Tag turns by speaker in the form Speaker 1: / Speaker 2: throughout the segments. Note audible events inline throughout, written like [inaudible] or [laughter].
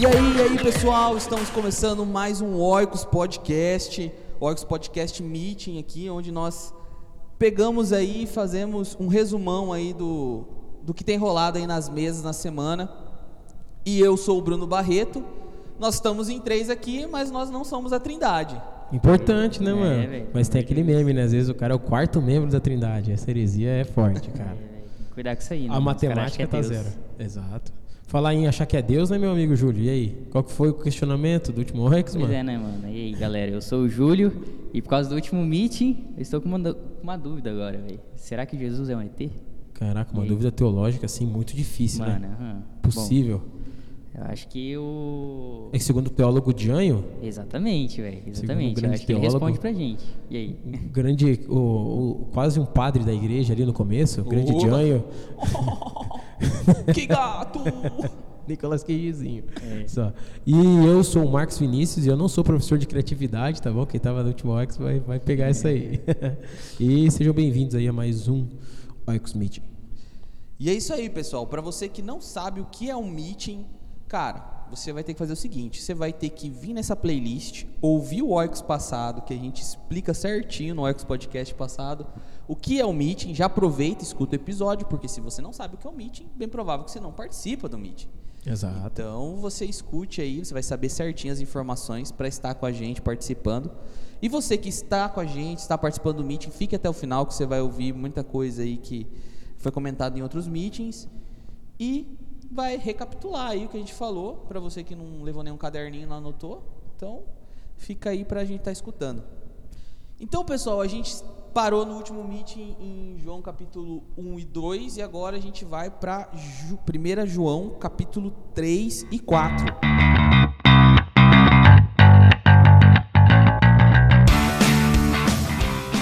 Speaker 1: E aí, e aí, pessoal, estamos começando mais um Oikos Podcast, Oikos Podcast Meeting aqui, onde nós pegamos aí e fazemos um resumão aí do, do que tem rolado aí nas mesas na semana. E eu sou o Bruno Barreto. Nós estamos em três aqui, mas nós não somos a Trindade.
Speaker 2: Importante, né,
Speaker 3: É,
Speaker 2: mano? Mas tem aquele meme, né? Às vezes o cara é o quarto membro da Trindade. Essa heresia é forte, [laughs] cara.
Speaker 3: Cuidar com isso aí, né?
Speaker 2: A matemática tá
Speaker 3: é Deus.
Speaker 2: zero. Exato. Falar em achar que é Deus, né, meu amigo Júlio? E aí? Qual que foi o questionamento do último Rex,
Speaker 3: Pois
Speaker 2: mano?
Speaker 3: é, né, mano? E aí, galera, eu sou o Júlio e por causa do último meeting, eu estou com uma, uma dúvida agora, velho. Será que Jesus é um ET?
Speaker 2: Caraca, uma dúvida teológica, assim, muito difícil,
Speaker 3: Mano,
Speaker 2: né? Possível.
Speaker 3: Bom, eu acho que o...
Speaker 2: É que segundo o teólogo Dianho,
Speaker 3: Exatamente, velho. Exatamente. Eu acho que ele
Speaker 2: teólogo.
Speaker 3: responde pra gente. E aí?
Speaker 2: o grande, o, o- quase um padre da igreja ali no começo, o grande
Speaker 1: Opa.
Speaker 2: Dianho, [laughs]
Speaker 1: que gato! [laughs]
Speaker 2: Nicolas Cagezinho.
Speaker 3: É.
Speaker 2: Só. E eu sou o Marcos Vinícius e eu não sou professor de criatividade, tá bom? Quem tava no último Oix vai, vai pegar isso aí. [laughs] e sejam bem-vindos aí a mais um Oix Meeting.
Speaker 1: E é isso aí, pessoal. Para você que não sabe o que é um meeting, cara, você vai ter que fazer o seguinte: você vai ter que vir nessa playlist, ouvir o Oix passado, que a gente explica certinho no Oix Podcast passado, o que é o meeting. Já aproveita e escuta o episódio, porque se você não sabe o que é um meeting, bem provável que você não participa do meeting.
Speaker 2: Exato.
Speaker 1: Então você escute aí, você vai saber certinho as informações para estar com a gente participando. E você que está com a gente, está participando do meeting, fique até o final que você vai ouvir muita coisa aí que foi comentado em outros meetings e vai recapitular aí o que a gente falou para você que não levou nenhum caderninho não anotou. Então fica aí para a gente estar escutando. Então, pessoal, a gente parou no último meeting em João capítulo 1 e 2 e agora a gente vai para 1 João capítulo 3 e 4.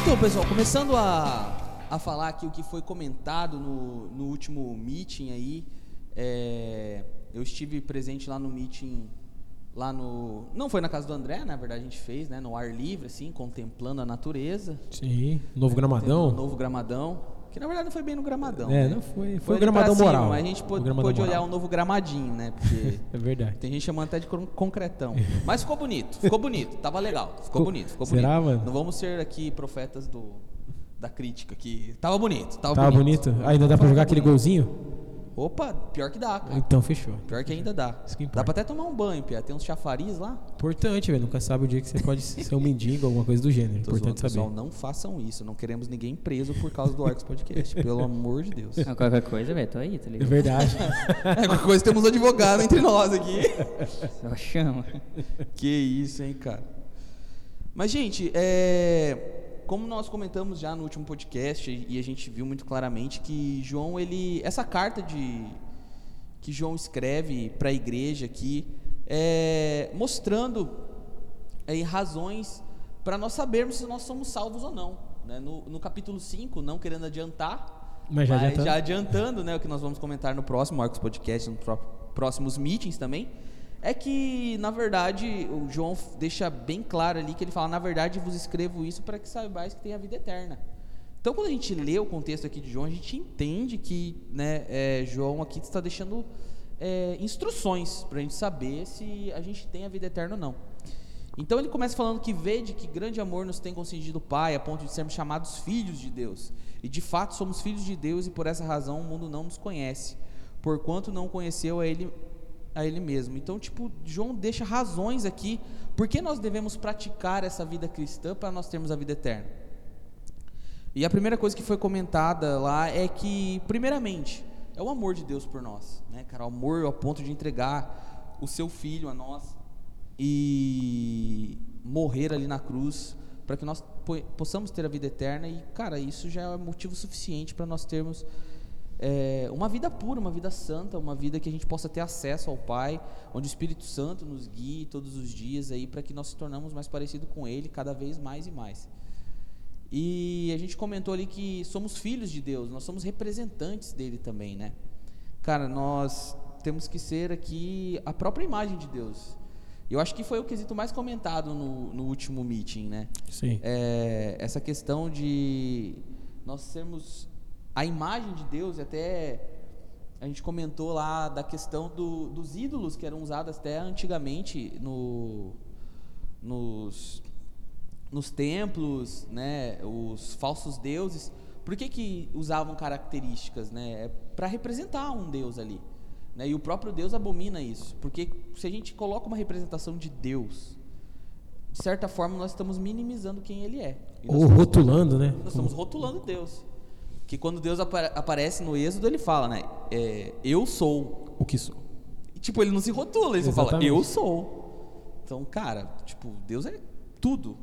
Speaker 1: Então, pessoal, começando a, a falar aqui o que foi comentado no, no último meeting aí, é, eu estive presente lá no meeting, lá no... Não foi na casa do André, na verdade a gente fez, né? No ar livre, assim, contemplando a natureza.
Speaker 2: Sim. Novo
Speaker 1: um
Speaker 2: Gramadão.
Speaker 1: novo gramadão. Que na verdade não foi bem no gramadão.
Speaker 2: É,
Speaker 1: né?
Speaker 2: não foi. Foi o
Speaker 1: ali pra
Speaker 2: gramadão
Speaker 1: cima,
Speaker 2: moral.
Speaker 1: Mas a gente
Speaker 2: O
Speaker 1: pôde, pôde olhar
Speaker 2: moral.
Speaker 1: um novo gramadinho, né? Porque [laughs]
Speaker 2: É verdade.
Speaker 1: tem gente chamando até de con- concretão. Mas ficou bonito, ficou bonito. Tava legal. Ficou bonito, ficou bonito.
Speaker 2: Será, mano?
Speaker 1: Não vamos ser aqui profetas do, da crítica que tava bonito, tava,
Speaker 2: Tava bonito? Ainda dá pra jogar aquele golzinho?
Speaker 1: Opa, pior que dá, cara.
Speaker 2: Então fechou.
Speaker 1: Pior que ainda dá.
Speaker 2: Isso que importa.
Speaker 1: Dá pra até tomar um banho, Pia. Tem uns chafariz lá.
Speaker 2: Importante, velho. Nunca sabe o dia que você pode ser um mendigo, alguma coisa do gênero.
Speaker 1: Tô
Speaker 2: Importante
Speaker 1: zoando,
Speaker 2: saber.
Speaker 1: pessoal, não façam isso. Não queremos ninguém preso por causa do Arcos Podcast. pelo amor de Deus.
Speaker 3: Ah, Qualquer coisa, velho, tô aí, tá
Speaker 2: É
Speaker 3: ligado?
Speaker 2: verdade. [laughs]
Speaker 1: É, qualquer coisa temos um advogado entre nós aqui.
Speaker 3: Só chama.
Speaker 1: Que isso, hein, cara. Mas, gente, é, como nós comentamos já no último podcast e a gente viu muito claramente que João, ele, essa carta de que João escreve para a igreja aqui, é, mostrando aí razões para nós sabermos se nós somos salvos ou não. né? No, no capítulo 5, não querendo adiantar,
Speaker 2: Mas já adiantando.
Speaker 1: já adiantando né, o que nós vamos comentar no próximo Arcos Podcast, nos pró- próximos meetings também, é que, na verdade, o João deixa bem claro ali que ele fala, na verdade, vos escrevo isso para que saibais que tem a vida eterna. Então, quando a gente lê o contexto aqui de João, a gente entende que né, é, João aqui está deixando é, instruções para a gente saber se a gente tem a vida eterna ou não. Então ele começa falando que vede que grande amor nos tem concedido o Pai, a ponto de sermos chamados filhos de Deus. E de fato somos filhos de Deus e por essa razão o mundo não nos conhece, porquanto não conheceu a ele a ele mesmo. Então, tipo, João deixa razões aqui por que nós devemos praticar essa vida cristã para nós termos a vida eterna. E a primeira coisa que foi comentada lá é que, primeiramente, é o amor de Deus por nós, né, cara? O amor ao ponto de entregar o seu filho a nós e morrer ali na cruz para que nós po- possamos ter a vida eterna. E, cara, isso já é motivo suficiente para nós termos é, uma vida pura, uma vida santa, uma vida que a gente possa ter acesso ao Pai, onde o Espírito Santo nos guie todos os dias aí para que nós se tornamos mais parecidos com Ele cada vez mais e mais. E a gente comentou ali que somos filhos de Deus, nós somos representantes dele também, né? Cara, nós temos que ser aqui a própria imagem de Deus. Eu acho que foi o quesito mais comentado no, no último meeting, né?
Speaker 2: Sim.
Speaker 1: É, essa questão de nós sermos a imagem de Deus, até a gente comentou lá da questão do, dos ídolos que eram usados até antigamente no, nos, nos templos, né, os falsos deuses. Por que, que usavam características? Né? É para representar um deus ali. Né? E o próprio Deus abomina isso. Porque se a gente coloca uma representação de Deus, de certa forma nós estamos minimizando quem ele é.
Speaker 2: Ou rotulando, né?
Speaker 1: Nós estamos rotulando Deus. Que quando Deus apa aparece no Êxodo, ele fala, né? É, eu sou.
Speaker 2: O que sou.
Speaker 1: E, tipo, ele não se rotula, ele só fala, eu sou. Então, cara, tipo, Deus é tudo.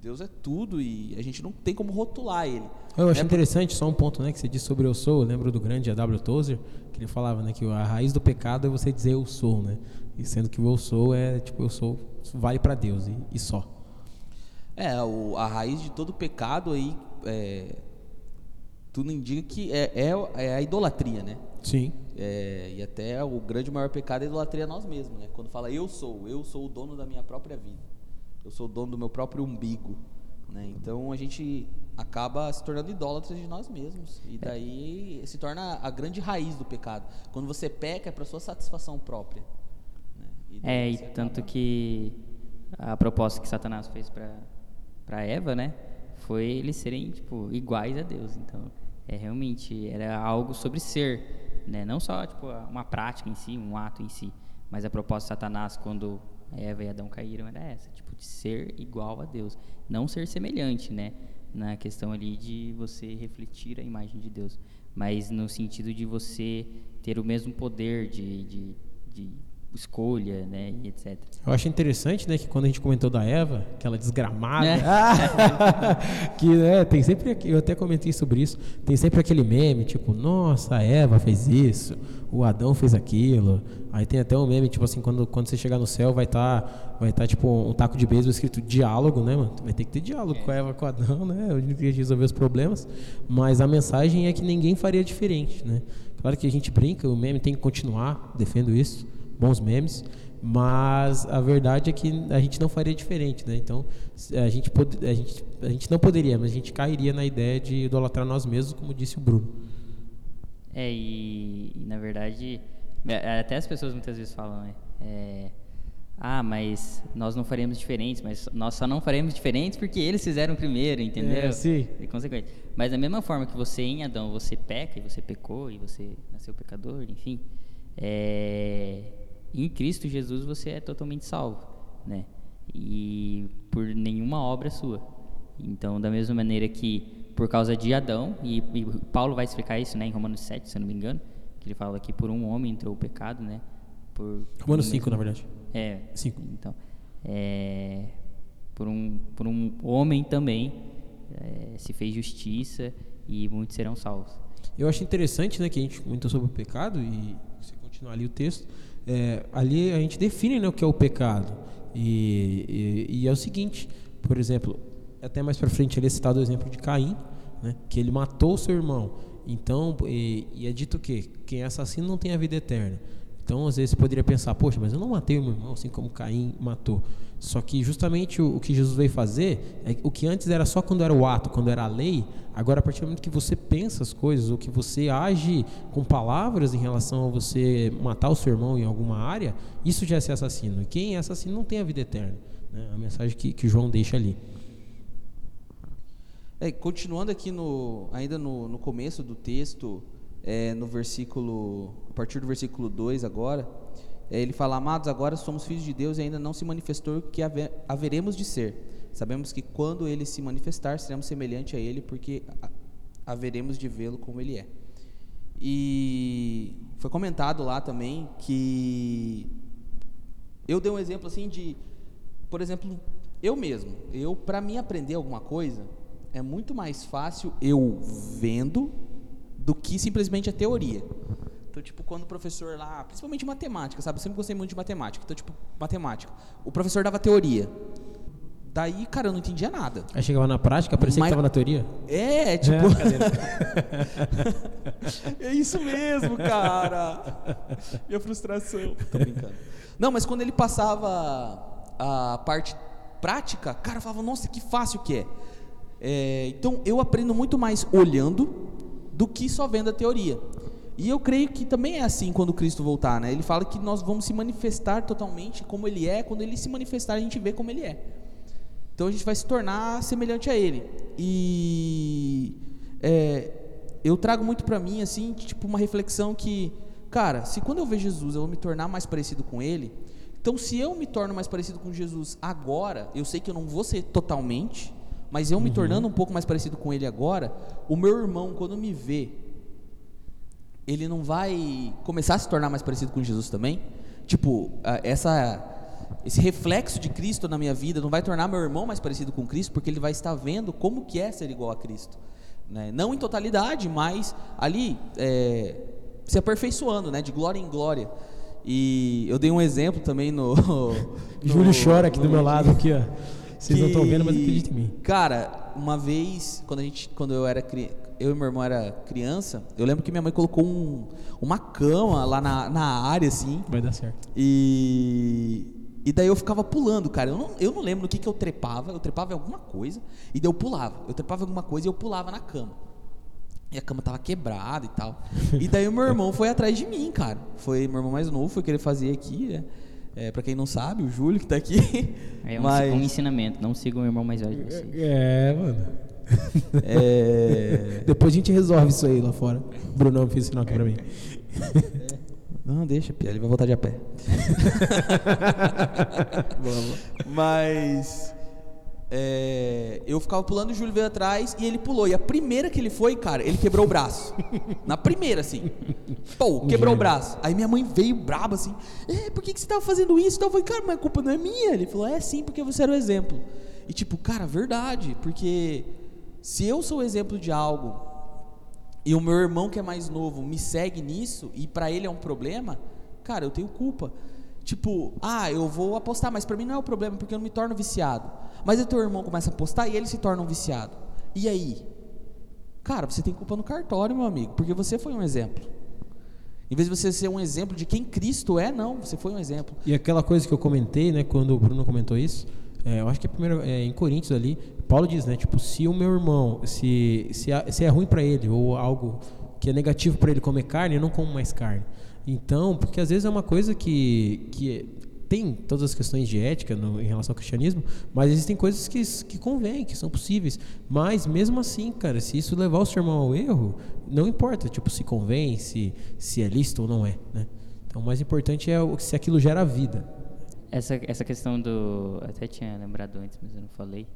Speaker 1: Deus é tudo e a gente não tem como rotular ele.
Speaker 2: Eu acho é interessante só um ponto, né, que você disse sobre eu sou. Eu lembro do grande A.W. Tozer, que ele falava, né, que a raiz do pecado é você dizer eu sou, né? E sendo que o eu sou é tipo eu sou vale para Deus e, e, só.
Speaker 1: É, o, a raiz de todo pecado aí é, tudo indica que é, é, é a idolatria, né?
Speaker 2: Sim.
Speaker 1: É, e até o grande maior pecado é a idolatria a nós mesmos, né? Quando fala eu sou, eu sou o dono da minha própria vida eu sou dono do meu próprio umbigo. Né? Então a gente acaba se tornando idólatras de nós mesmos. E daí se torna a grande raiz do pecado. Quando você peca é para sua satisfação própria.
Speaker 3: Né? E é, e tanto que a proposta que Satanás fez para Eva, né? Foi eles serem tipo iguais a Deus. Então, é realmente era algo sobre ser, né? Não só tipo uma prática em si, um ato em si, mas a proposta de Satanás quando Eva e Adão caíram era essa, tipo, de ser igual a Deus. Não ser semelhante, né? Na questão ali de você refletir a imagem de Deus. Mas no sentido de você ter o mesmo poder de, de, de escolha, né, e etc.
Speaker 2: Eu acho interessante, né, que quando a gente comentou da Eva, aquela desgramada, é. [laughs] que né, tem sempre, eu até comentei sobre isso, tem sempre aquele meme, tipo, nossa, a Eva fez isso, o Adão fez aquilo, aí tem até um meme, tipo assim, quando, quando você chegar no céu vai estar, tá, vai tá, tipo, um taco de beisebol escrito diálogo, né, mano, vai ter que ter diálogo é. com a Eva, com o Adão, né, a gente resolver os problemas, mas a mensagem é que ninguém faria diferente, né, claro que a gente brinca, o meme tem que continuar, defendo isso, bons memes, mas a verdade é que a gente não faria diferente, né? Então, a gente, pod a gente, a gente não poderia, mas a gente cairia na ideia de idolatrar nós mesmos, como disse o Bruno.
Speaker 3: É, e, e na verdade, é, até as pessoas muitas vezes falam, né? É, ah, mas nós não faremos diferentes, mas nós só não faremos diferentes porque eles fizeram primeiro, entendeu?
Speaker 2: É, sim.
Speaker 3: É consequente. Mas da mesma forma que você em Adão, você peca e você pecou e você nasceu pecador, enfim, é, em Cristo Jesus você é totalmente salvo, né? E por nenhuma obra sua. Então, da mesma maneira que por causa de Adão, e, e Paulo vai explicar isso, né, em Romanos 7, se eu não me engano, que ele fala que por um homem entrou o pecado, né? Por
Speaker 2: Romanos 5, na verdade.
Speaker 3: É.
Speaker 2: 5.
Speaker 3: Então, é, por um por um homem também é, se fez justiça e muitos serão salvos.
Speaker 2: Eu acho interessante, né, que a gente comentou sobre o pecado e se continuar ali o texto, é, ali a gente define né, o que é o pecado. E, e, e, é o seguinte, por exemplo, até mais para frente ele é citado o exemplo de Caim, né, que ele matou seu irmão. Então, e, e é dito que quem é assassino não tem a vida eterna. Então, às vezes você poderia pensar, poxa, mas eu não matei o meu irmão assim como Caim matou. Só que justamente o, o, que Jesus veio fazer, é, o que antes era só quando era o ato, quando era a lei, agora a partir do momento que você pensa as coisas, ou que você age com palavras em relação a você matar o seu irmão em alguma área, isso já é ser assassino. E quem é assassino não tem a vida eterna. Né? A mensagem que, que João deixa ali.
Speaker 1: É, continuando aqui no, ainda no, no começo do texto, é, no versículo, a partir do versículo 2 agora, ele fala: Amados, agora somos filhos de Deus e ainda não se manifestou o que haver, haveremos de ser. Sabemos que quando ele se manifestar, seremos semelhante a ele, porque haveremos de vê-lo como ele é. E foi comentado lá também que eu dei um exemplo assim de, por exemplo, eu mesmo, eu para mim aprender alguma coisa é muito mais fácil eu vendo do que simplesmente a teoria. Então, tipo, quando o professor lá, principalmente matemática, sabe? Eu sempre gostei muito de matemática. Então, tipo, matemática. O professor dava teoria. Daí, cara, eu não entendia nada.
Speaker 2: Aí chegava na prática, parecia Mas... que estava na teoria?
Speaker 1: É, tipo. É, é isso mesmo, cara. Minha frustração. Tô brincando. Não, mas quando ele passava a parte prática, cara, eu falava, nossa, que fácil que é. é. Então, eu aprendo muito mais olhando do que só vendo a teoria. E eu creio que também é assim quando Cristo voltar, né? Ele fala que nós vamos se manifestar totalmente como Ele é. Quando Ele se manifestar, a gente vê como Ele é. Então a gente vai se tornar semelhante a Ele. E é, eu trago muito para mim assim, tipo uma reflexão que, cara, se quando eu ver Jesus eu vou me tornar mais parecido com Ele, então se eu me torno mais parecido com Jesus agora, eu sei que eu não vou ser totalmente, mas eu me uhum. tornando um pouco mais parecido com Ele agora, o meu irmão quando me vê ele não vai começar a se tornar mais parecido com Jesus também? Tipo, essa esse reflexo de Cristo na minha vida não vai tornar meu irmão mais parecido com Cristo, porque ele vai estar vendo como que é ser igual a Cristo, né? Não em totalidade, mas ali é, se aperfeiçoando, né? De glória em glória. E eu dei um exemplo também no. [laughs] no
Speaker 2: Júlio chora aqui no, do meu lado aqui, ó. Vocês que, não estão vendo, mas acredita em mim.
Speaker 1: Cara, uma vez quando a gente, quando eu era criança eu e meu irmão era criança, eu lembro que minha mãe colocou um, uma cama lá na, na área, assim.
Speaker 2: Vai dar certo.
Speaker 1: E, e daí eu ficava pulando, cara. Eu não, eu não lembro no que, que eu trepava. Eu trepava em alguma coisa e daí eu pulava. Eu trepava em alguma coisa e eu pulava na cama. E a cama tava quebrada e tal. E daí o meu irmão foi atrás de mim, cara. Foi meu irmão mais novo, foi querer fazer aqui, né? É, para quem não sabe, o Júlio que tá aqui.
Speaker 3: É um, Mas... um ensinamento, não sigam o irmão mais velho de vocês.
Speaker 2: É, mano. É... Depois a gente resolve isso aí lá fora. O Brunão fez sinal aqui pra mim.
Speaker 1: Não, deixa, Pia, ele vai voltar de a pé. [laughs] Mas é, eu ficava pulando, o Júlio veio atrás e ele pulou. E a primeira que ele foi, cara, ele quebrou o braço. Na primeira, assim. Pô, quebrou o braço. Aí minha mãe veio braba assim: é, por que, que você estava fazendo isso? Então eu falei, cara, mas a culpa não é minha. Ele falou: é sim, porque você era o exemplo. E tipo, cara, verdade, porque se eu sou exemplo de algo e o meu irmão que é mais novo me segue nisso e para ele é um problema, cara, eu tenho culpa. Tipo, ah, eu vou apostar, mas para mim não é o problema porque eu não me torno viciado. Mas o teu irmão começa a apostar e ele se torna um viciado. E aí? Cara, você tem culpa no cartório, meu amigo, porque você foi um exemplo. Em vez de você ser um exemplo de quem Cristo é, não, você foi um exemplo.
Speaker 2: E aquela coisa que eu comentei, né, quando o Bruno comentou isso, é, eu acho que é primeiro é, em Coríntios ali, Paulo diz, né? Tipo, se o meu irmão, se, se, se é ruim para ele ou algo que é negativo para ele comer carne, eu não como mais carne. Então, porque às vezes é uma coisa que, que tem todas as questões de ética no, em relação ao cristianismo, mas existem coisas que, que convêm, que são possíveis. Mas mesmo assim, cara, se isso levar o seu irmão ao erro, não importa, tipo, se convém, se, se é lícito ou não é, né? Então, o mais importante é se aquilo gera vida.
Speaker 3: Essa, essa questão do. Até tinha lembrado antes, mas eu não falei.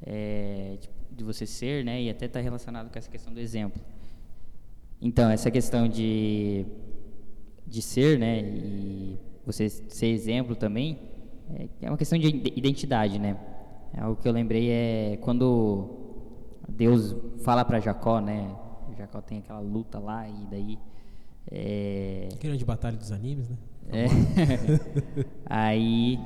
Speaker 3: É, de, de, você ser, né? E até está relacionado com essa questão do exemplo. Então, essa questão de, de ser, né? E você ser exemplo também, é, é uma questão de identidade, né? É algo que eu lembrei é quando Deus fala para Jacó, né? Jacó tem aquela luta lá e daí. É...
Speaker 2: Grande batalha dos animes, né?
Speaker 3: É. [laughs] Aí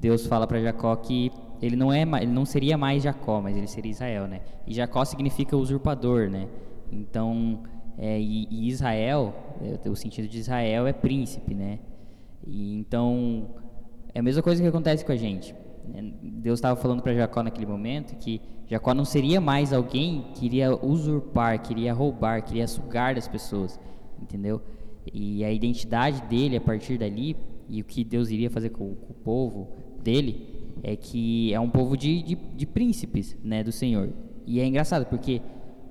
Speaker 3: Deus fala para Jacó que ele não é, ele não seria mais Jacó, mas ele seria Israel, né? E Jacó significa usurpador, né? Então, é, e, e, Israel, é, o sentido de Israel é príncipe, né? E então é a mesma coisa que acontece com a gente. Né? Deus estava falando para Jacó naquele momento que Jacó não seria mais alguém que iria usurpar, queria roubar, queria sugar das pessoas, entendeu? E a identidade dele a partir dali, e o que Deus iria fazer com, com o povo dele, é que é um povo de, de, de, príncipes né, do Senhor. E é engraçado, porque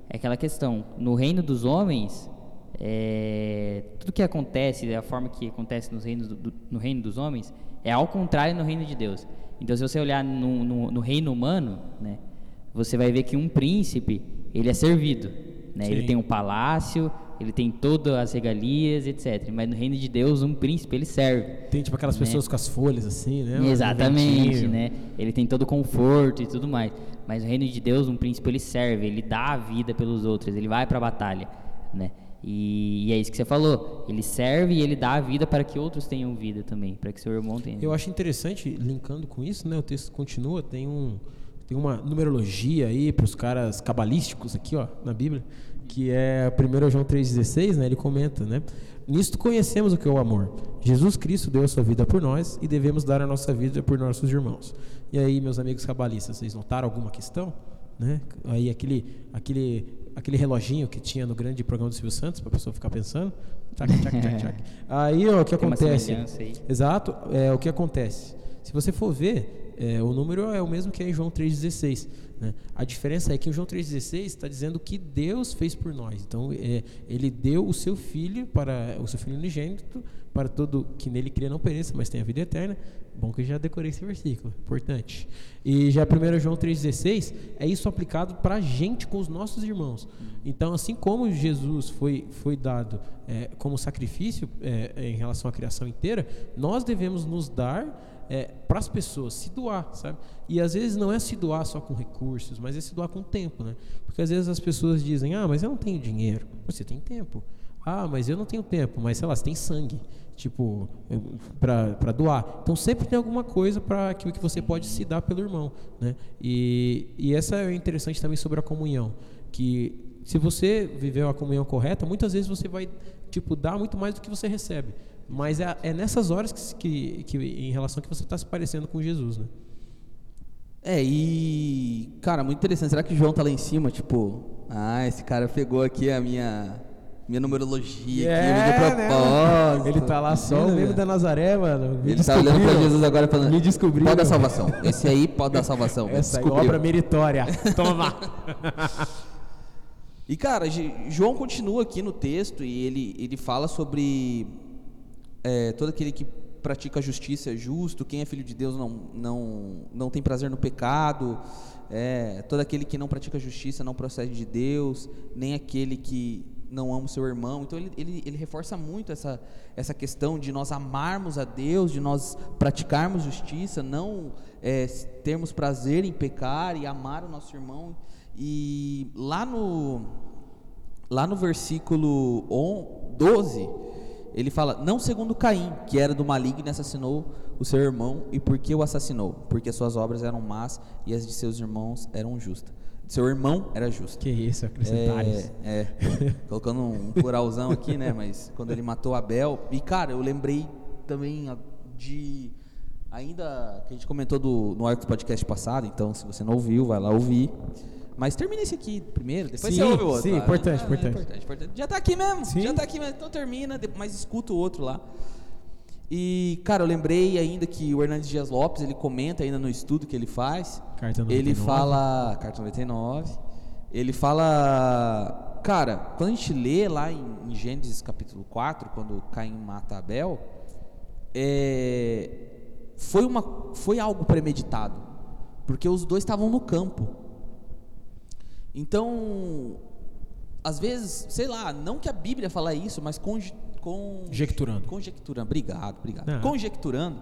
Speaker 3: é aquela questão, no reino dos homens, é, tudo que acontece, a forma que acontece nos reinos do, no reino dos homens, é ao contrário no reino de Deus. Então, se você olhar no, no, no reino humano, né, você vai ver que um príncipe, ele é servido. Né? Ele tem um palácio, ele tem todas as regalias, etc. Mas no reino de Deus, um príncipe, ele serve.
Speaker 2: Tem tipo aquelas né? pessoas com as folhas assim, né?
Speaker 3: Exatamente, né? Ele tem todo o conforto e tudo mais. Mas no reino de Deus, um príncipe, ele serve, ele dá a vida pelos outros, ele vai para a batalha, né? E, e, é isso que você falou. Ele serve e ele dá a vida para que outros tenham vida também, para que seu irmão tenha.
Speaker 2: Eu acho interessante, linkando com isso, né? O texto continua, tem um tem uma numerologia aí para os caras cabalísticos aqui, ó, na Bíblia que é 1 João 3,16, né, ele comenta, né? Nisto conhecemos o que é o amor. Jesus Cristo deu a sua vida por nós e devemos dar a nossa vida por nossos irmãos. E aí, meus amigos cabalistas, vocês notaram alguma questão? né? Aí aquele, aquele, aquele reloginho que tinha no grande programa do Silvio Santos, para a pessoa ficar pensando. Tchac, tchac, tchac, tchac. [laughs] Aí ó, o que
Speaker 3: Tem
Speaker 2: acontece? Exato, é o que acontece. Se você for ver, é, o número é o mesmo que é em João 3,16. Né? A diferença é que em João 3,16 está dizendo que Deus fez por nós. Então, é, ele deu o seu filho para o seu filho unigênito para todo que nele cria não pereça, mas tenha vida eterna. Bom que eu já decorei esse versículo, importante. E já 1 João 3,16 é isso aplicado para a gente com os nossos irmãos. Então, assim como Jesus foi, foi dado é, como sacrifício é, em relação à criação inteira, nós devemos nos dar é, para as pessoas, se doar, sabe? E às vezes não é se doar só com recursos, mas é se doar com tempo, né? Porque às vezes as pessoas dizem, ah, mas eu não tenho dinheiro. Você tem tempo. Ah, mas eu não tenho tempo, mas sei lá, você tem sangue, tipo, para doar. Então sempre tem alguma coisa para que, que você pode se dar pelo irmão, né? E, e essa é interessante também sobre a comunhão, que se você viveu a comunhão correta, muitas vezes você vai, tipo, dar muito mais do que você recebe. Mas é, é nessas horas que, que, que, em relação que você está se parecendo com Jesus, né?
Speaker 1: É, e. Cara, muito interessante. Será que o João tá lá em cima? Tipo, ah, esse cara pegou aqui a minha. Minha numerologia aqui,
Speaker 2: É,
Speaker 1: o meu
Speaker 2: né,
Speaker 1: propósito.
Speaker 2: Ele tá lá só o membro da Nazaré, mano. Me
Speaker 1: Ele tá olhando pra. Jesus agora falando.
Speaker 2: Me descobriram.
Speaker 1: Pode dar salvação. Esse aí pode dar salvação.
Speaker 2: Essa aí,
Speaker 1: Descobriu.
Speaker 2: obra meritória. [laughs] Toma.
Speaker 1: E cara, João continua aqui no texto e ele, ele fala sobre é, todo aquele que pratica a justiça é justo, quem é filho de Deus não, não, não tem prazer no pecado, é, todo aquele que não pratica a justiça não procede de Deus, nem aquele que não ama o seu irmão. Então ele, ele, ele reforça muito essa, essa questão de nós amarmos a Deus, de nós praticarmos justiça, não é, termos prazer em pecar e amar o nosso irmão. E lá no, lá no versículo on- 12, ele fala: Não segundo Caim, que era do maligno e assassinou o seu irmão, e por que o assassinou? Porque as suas obras eram más e as de seus irmãos eram justas. Seu irmão era justo.
Speaker 2: que isso, acrescentares.
Speaker 1: É, é. [laughs] colocando um pluralzão aqui, né? Mas quando ele matou Abel. E, cara, eu lembrei também de. Ainda que a gente comentou do, no Arcos Podcast passado, então se você não ouviu, vai lá ouvir. Mas termina esse aqui primeiro, depois
Speaker 2: Sim,
Speaker 1: você ouve o outro.
Speaker 2: sim,
Speaker 1: lá.
Speaker 2: importante,
Speaker 1: É,
Speaker 2: importante.
Speaker 1: importante. Já tá aqui mesmo,
Speaker 2: Sim.
Speaker 1: já tá aqui mesmo. Então termina, mas escuta o outro lá. E, cara, eu lembrei ainda que o Hernandes Dias Lopes, ele comenta ainda no estudo que ele faz.
Speaker 2: Carta
Speaker 1: Ele
Speaker 2: 99.
Speaker 1: fala. Carta 99. Ele fala. Cara, quando a gente lê lá em, em Gênesis capítulo 4, quando Caim mata Abel, é, foi, uma, foi algo premeditado. Porque os dois estavam no campo. Então, às vezes, sei lá, não que a Bíblia fala isso, mas conje, con,
Speaker 2: Conjecturando.
Speaker 1: Conjecturando, obrigado, obrigado.
Speaker 2: Ah.
Speaker 1: Conjecturando,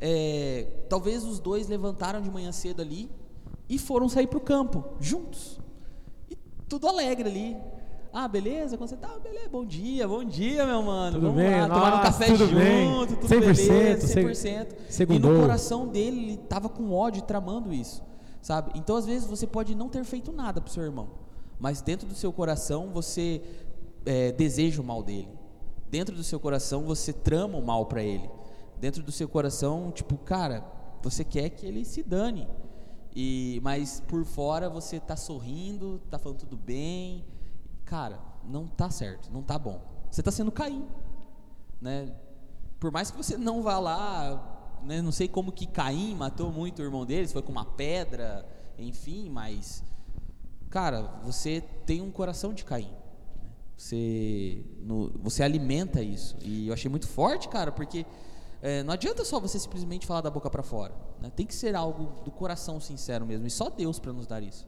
Speaker 1: é, talvez os dois levantaram de manhã cedo ali e foram sair para o campo, juntos. E tudo alegre ali. Ah, beleza? Quando você tá, ah, beleza, bom dia, bom dia, meu mano.
Speaker 2: Tudo
Speaker 1: Vamos
Speaker 2: bem?
Speaker 1: lá, tomar um café
Speaker 2: tudo
Speaker 1: junto,
Speaker 2: bem.
Speaker 1: tudo
Speaker 2: 100%,
Speaker 1: beleza,
Speaker 2: se-
Speaker 1: 100%. E no coração dele, ele tava com ódio tramando isso, sabe? Então, às vezes, você pode não ter feito nada pro seu irmão, mas dentro do seu coração, você é, deseja o mal dele. Dentro do seu coração, você trama o mal para ele. Dentro do seu coração, tipo, cara, você quer que ele se dane. E, mas por fora você tá sorrindo, tá falando tudo bem. Cara, não tá certo, não tá bom. Você tá sendo Caim, né? Por mais que você não vá lá, né? Não sei como que Caim matou muito o irmão dele, se foi com uma pedra, enfim, mas cara, você tem um coração de Caim. Você, no- você alimenta isso. E eu achei muito forte, cara, porque é, não adianta só você simplesmente falar da boca para fora. né? Tem que ser algo do coração sincero mesmo. E só Deus para nos dar isso.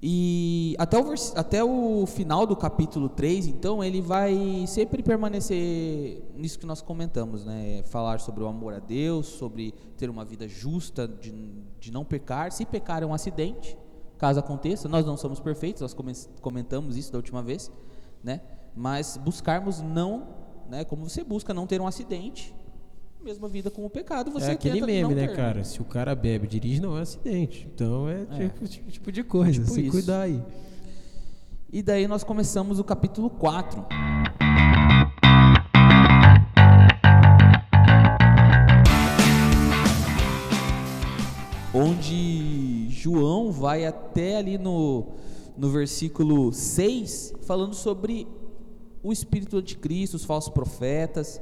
Speaker 1: E até o, até o final do capítulo 3, então, ele vai sempre permanecer nisso que nós comentamos, né? Falar sobre o amor a Deus, sobre ter uma vida justa, de, de não pecar. Se pecar é um acidente, caso aconteça, nós não somos perfeitos, nós come- comentamos isso da última vez, né? Mas buscarmos não, né? Como você busca não ter um acidente, mesma vida com o pecado, você
Speaker 2: é aquele meme, né,
Speaker 1: ter,
Speaker 2: cara? Se o cara bebe e dirige, não é acidente. Então é,
Speaker 1: É.
Speaker 2: Tipo, tipo, tipo de coisa.
Speaker 1: Tipo
Speaker 2: se
Speaker 1: isso.
Speaker 2: cuidar aí.
Speaker 1: E daí nós começamos o capítulo 4. Onde João vai até ali no, no versículo 6, falando sobre o espírito anticristo, os falsos profetas.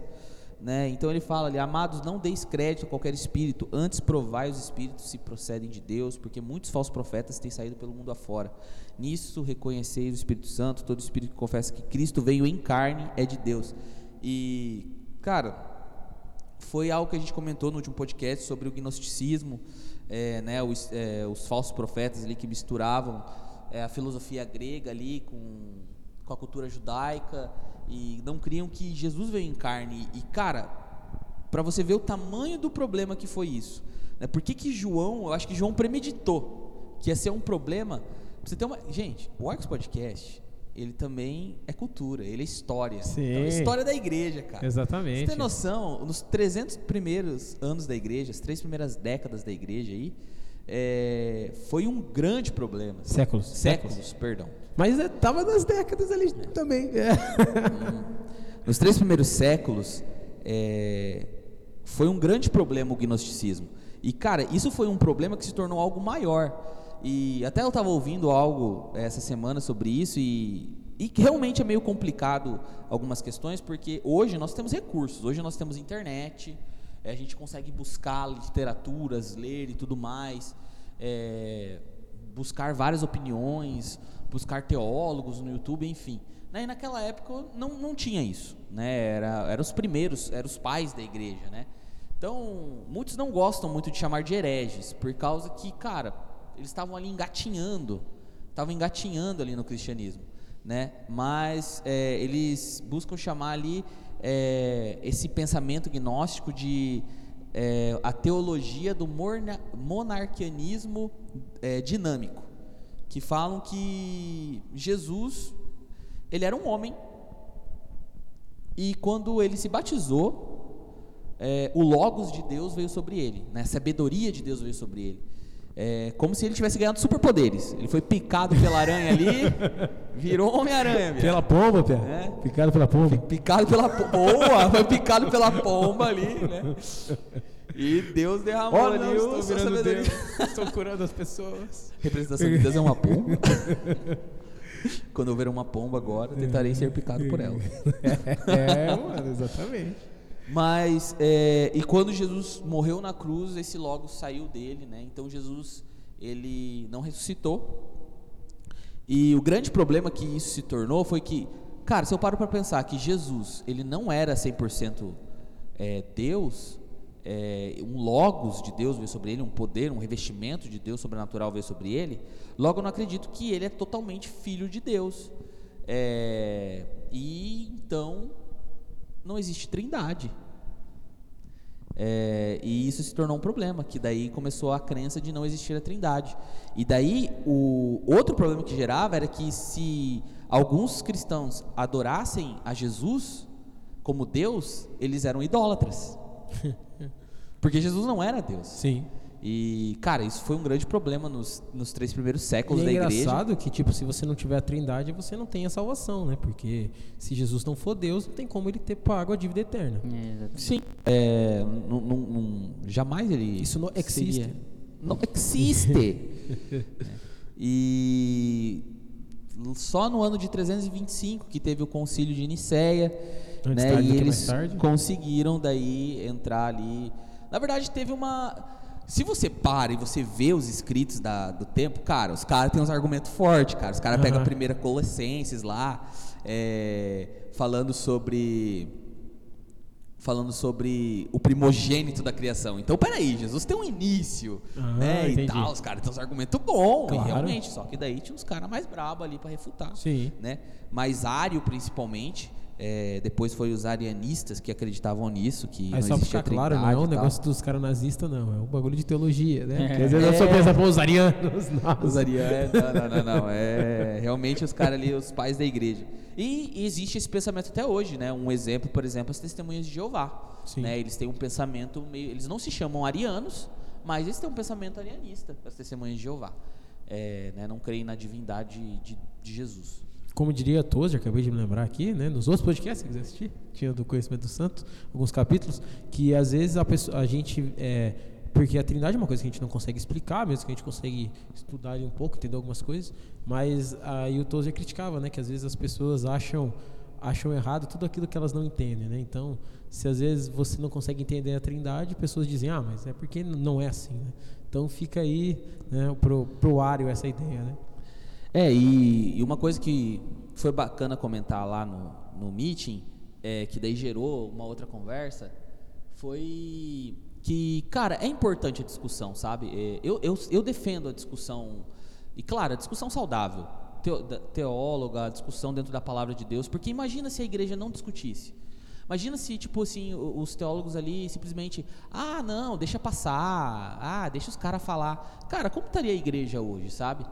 Speaker 1: Né? Então ele fala ali: Amados, não deis crédito a qualquer espírito, antes provai os espíritos se procedem de Deus, porque muitos falsos profetas têm saído pelo mundo afora. Nisso reconheceis o Espírito Santo, todo espírito que confessa que Cristo veio em carne é de Deus. E, cara, foi algo que a gente comentou no último podcast sobre o gnosticismo, é, né, os, é, os, falsos profetas ali que misturavam é, a filosofia grega ali com, com a cultura judaica e não criam que Jesus veio em carne. E, cara, para você ver o tamanho do problema que foi isso. Né? Por que, que João, eu acho que João premeditou que ia ser um problema. Você ter uma, gente, o Arcos Podcast, ele também é cultura, ele é história.
Speaker 2: Sim.
Speaker 1: Então, é história da igreja, cara.
Speaker 2: Exatamente.
Speaker 1: Você tem noção, nos 300 primeiros anos da igreja, as três primeiras décadas da igreja aí, é, foi um grande problema.
Speaker 2: Séculos.
Speaker 1: Séculos, Séculos. perdão.
Speaker 2: Mas estava nas décadas ali é. também. É. [laughs]
Speaker 1: Nos três primeiros séculos, é, foi um grande problema o gnosticismo. E, cara, isso foi um problema que se tornou algo maior. E até eu estava ouvindo algo essa semana sobre isso e, e realmente é meio complicado algumas questões, porque hoje nós temos recursos, hoje nós temos internet, a gente consegue buscar literaturas, ler e tudo mais, é, buscar várias opiniões, buscar teólogos no YouTube, enfim. Né? E naquela época não, não tinha isso, né? Era, era os primeiros, eram os pais da igreja, né? Então, muitos não gostam muito de chamar de hereges, por causa que, cara, eles estavam ali engatinhando, estavam engatinhando ali no cristianismo, né? Mas é, eles buscam chamar ali é, esse pensamento gnóstico de é, a teologia do monarquianismo é, dinâmico, que falam que Jesus ele era um homem e quando ele se batizou, é, o logos de Deus veio sobre ele, né? a sabedoria de Deus veio sobre ele. É como se ele tivesse ganhado superpoderes. Ele foi picado pela aranha ali, [laughs] virou Homem-Aranha.
Speaker 2: Pela pomba, Pia? É. Picado pela pomba.
Speaker 1: Picado pela pomba. Boa! Foi picado pela pomba ali, né? [laughs] E Deus derramou oh, ali
Speaker 2: não, estou virando Deus. [laughs] Estou curando as pessoas.
Speaker 1: Representação de Deus é uma pomba. [laughs] Quando eu ver uma pomba agora, tentarei ser picado por ela.
Speaker 2: É, mano, exatamente.
Speaker 1: Mas, é, e quando Jesus morreu na cruz, esse logo saiu dele, né? Então Jesus, ele não ressuscitou. E o grande problema que isso se tornou foi que, cara, se eu paro para pensar que Jesus, ele não era 100% é, Deus, é, um logos de Deus veio sobre ele, um poder, um revestimento de Deus sobrenatural veio sobre ele, logo eu não acredito que ele é totalmente filho de Deus. É, e então não existe trindade. É, e isso se tornou um problema, que daí começou a crença de não existir a trindade. E daí o outro problema que gerava era que se alguns cristãos adorassem a Jesus como Deus, eles eram idólatras. [laughs] Porque Jesus não era Deus.
Speaker 2: Sim.
Speaker 1: E, cara, isso foi um grande problema nos, nos três primeiros séculos
Speaker 2: e
Speaker 1: é
Speaker 2: da
Speaker 1: igreja.
Speaker 2: É engraçado que, tipo, se você não tiver a trindade, você não tem a salvação, né? Porque se Jesus não for Deus, não tem como ele ter pago a dívida eterna.
Speaker 1: É, Sim. É, não, não, não, jamais ele.
Speaker 2: Isso não existe. Seria,
Speaker 1: não existe. [laughs] E só no ano de 325 que teve o concílio de Nicéia, né? E eles conseguiram daí entrar ali. Na verdade, teve uma se você para e você vê os escritos da, do tempo, cara, os caras têm uns argumentos fortes, cara. Os caras uhum. pegam a primeira Colossenses lá, é, falando sobre. Falando sobre o primogênito da criação. Então, peraí, Jesus tem um início, ah, né? Entendi. E tal, os caras têm uns argumentos bons, claro. realmente. Só que daí tinha uns caras mais brabos ali para refutar.
Speaker 2: Sim.
Speaker 1: Né? Mas Ário, principalmente, é, depois foi os arianistas que acreditavam nisso, que
Speaker 2: Aí
Speaker 1: não só
Speaker 2: ficar claro, não é um negócio dos caras nazistas, não. É um bagulho de teologia, né? É. Porque às
Speaker 1: vezes
Speaker 2: é. eu só penso, pô, os arianos. [laughs]
Speaker 1: Nossa. Os arianos, não, não, não, não. É realmente os caras ali, os pais da igreja. E, e, existe esse pensamento até hoje, né? Um exemplo, por exemplo, as testemunhas de Jeová. Sim. Né? Eles têm um pensamento meio. Eles não se chamam arianos, mas eles têm um pensamento arianista, as testemunhas de Jeová. É, né? Não creem na divindade de, de Jesus
Speaker 2: como diria Tozer, acabei de me lembrar aqui, né, nos outros podcasts, se quiser assistir, tinha do Conhecimento do Santo, alguns capítulos, que às vezes a, pessoa, a gente é, porque a Trindade é uma coisa que a gente não consegue explicar, mesmo que a gente consegue estudar ali um pouco, entender algumas coisas, mas aí o Tozer criticava, né, que às vezes as pessoas acham acham errado tudo aquilo que elas não entendem, né? Então, se às vezes você não consegue entender a Trindade, pessoas dizem: "Ah, mas é porque não é assim", né? Então fica aí, né, pro pro Ario essa ideia, né?
Speaker 1: É, e, e, uma coisa que foi bacana comentar lá no, no meeting, é, que daí gerou uma outra conversa, foi que, cara, é importante a discussão, sabe? É, eu, eu, eu defendo a discussão, e claro, a discussão saudável, teóloga, a discussão dentro da palavra de Deus, porque imagina se a igreja não discutisse. Imagina se, tipo assim, os teólogos ali simplesmente, ah, não, deixa passar, ah, deixa os caras falar. Cara, como estaria a igreja hoje, sabe?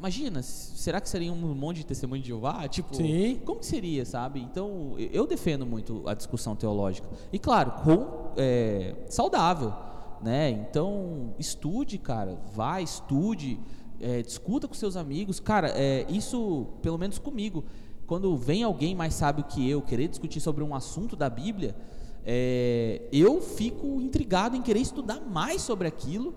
Speaker 1: Imagina, será que seria um monte de testemunho de Jeová? Tipo,
Speaker 2: Sim.
Speaker 1: como que seria, sabe? Então, eu defendo muito a discussão teológica. E claro, com é, saudável, né? Então, estude, cara, vá, estude, é, discuta com seus amigos. Cara, é, isso, pelo menos comigo, quando vem alguém mais sábio que eu querer discutir sobre um assunto da Bíblia, é, eu fico intrigado em querer estudar mais sobre aquilo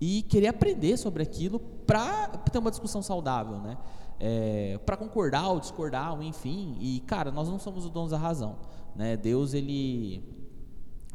Speaker 1: e querer aprender sobre aquilo para ter uma discussão saudável, né? É, para concordar ou discordar, ou enfim. E cara, nós não somos os donos da razão, né? Deus ele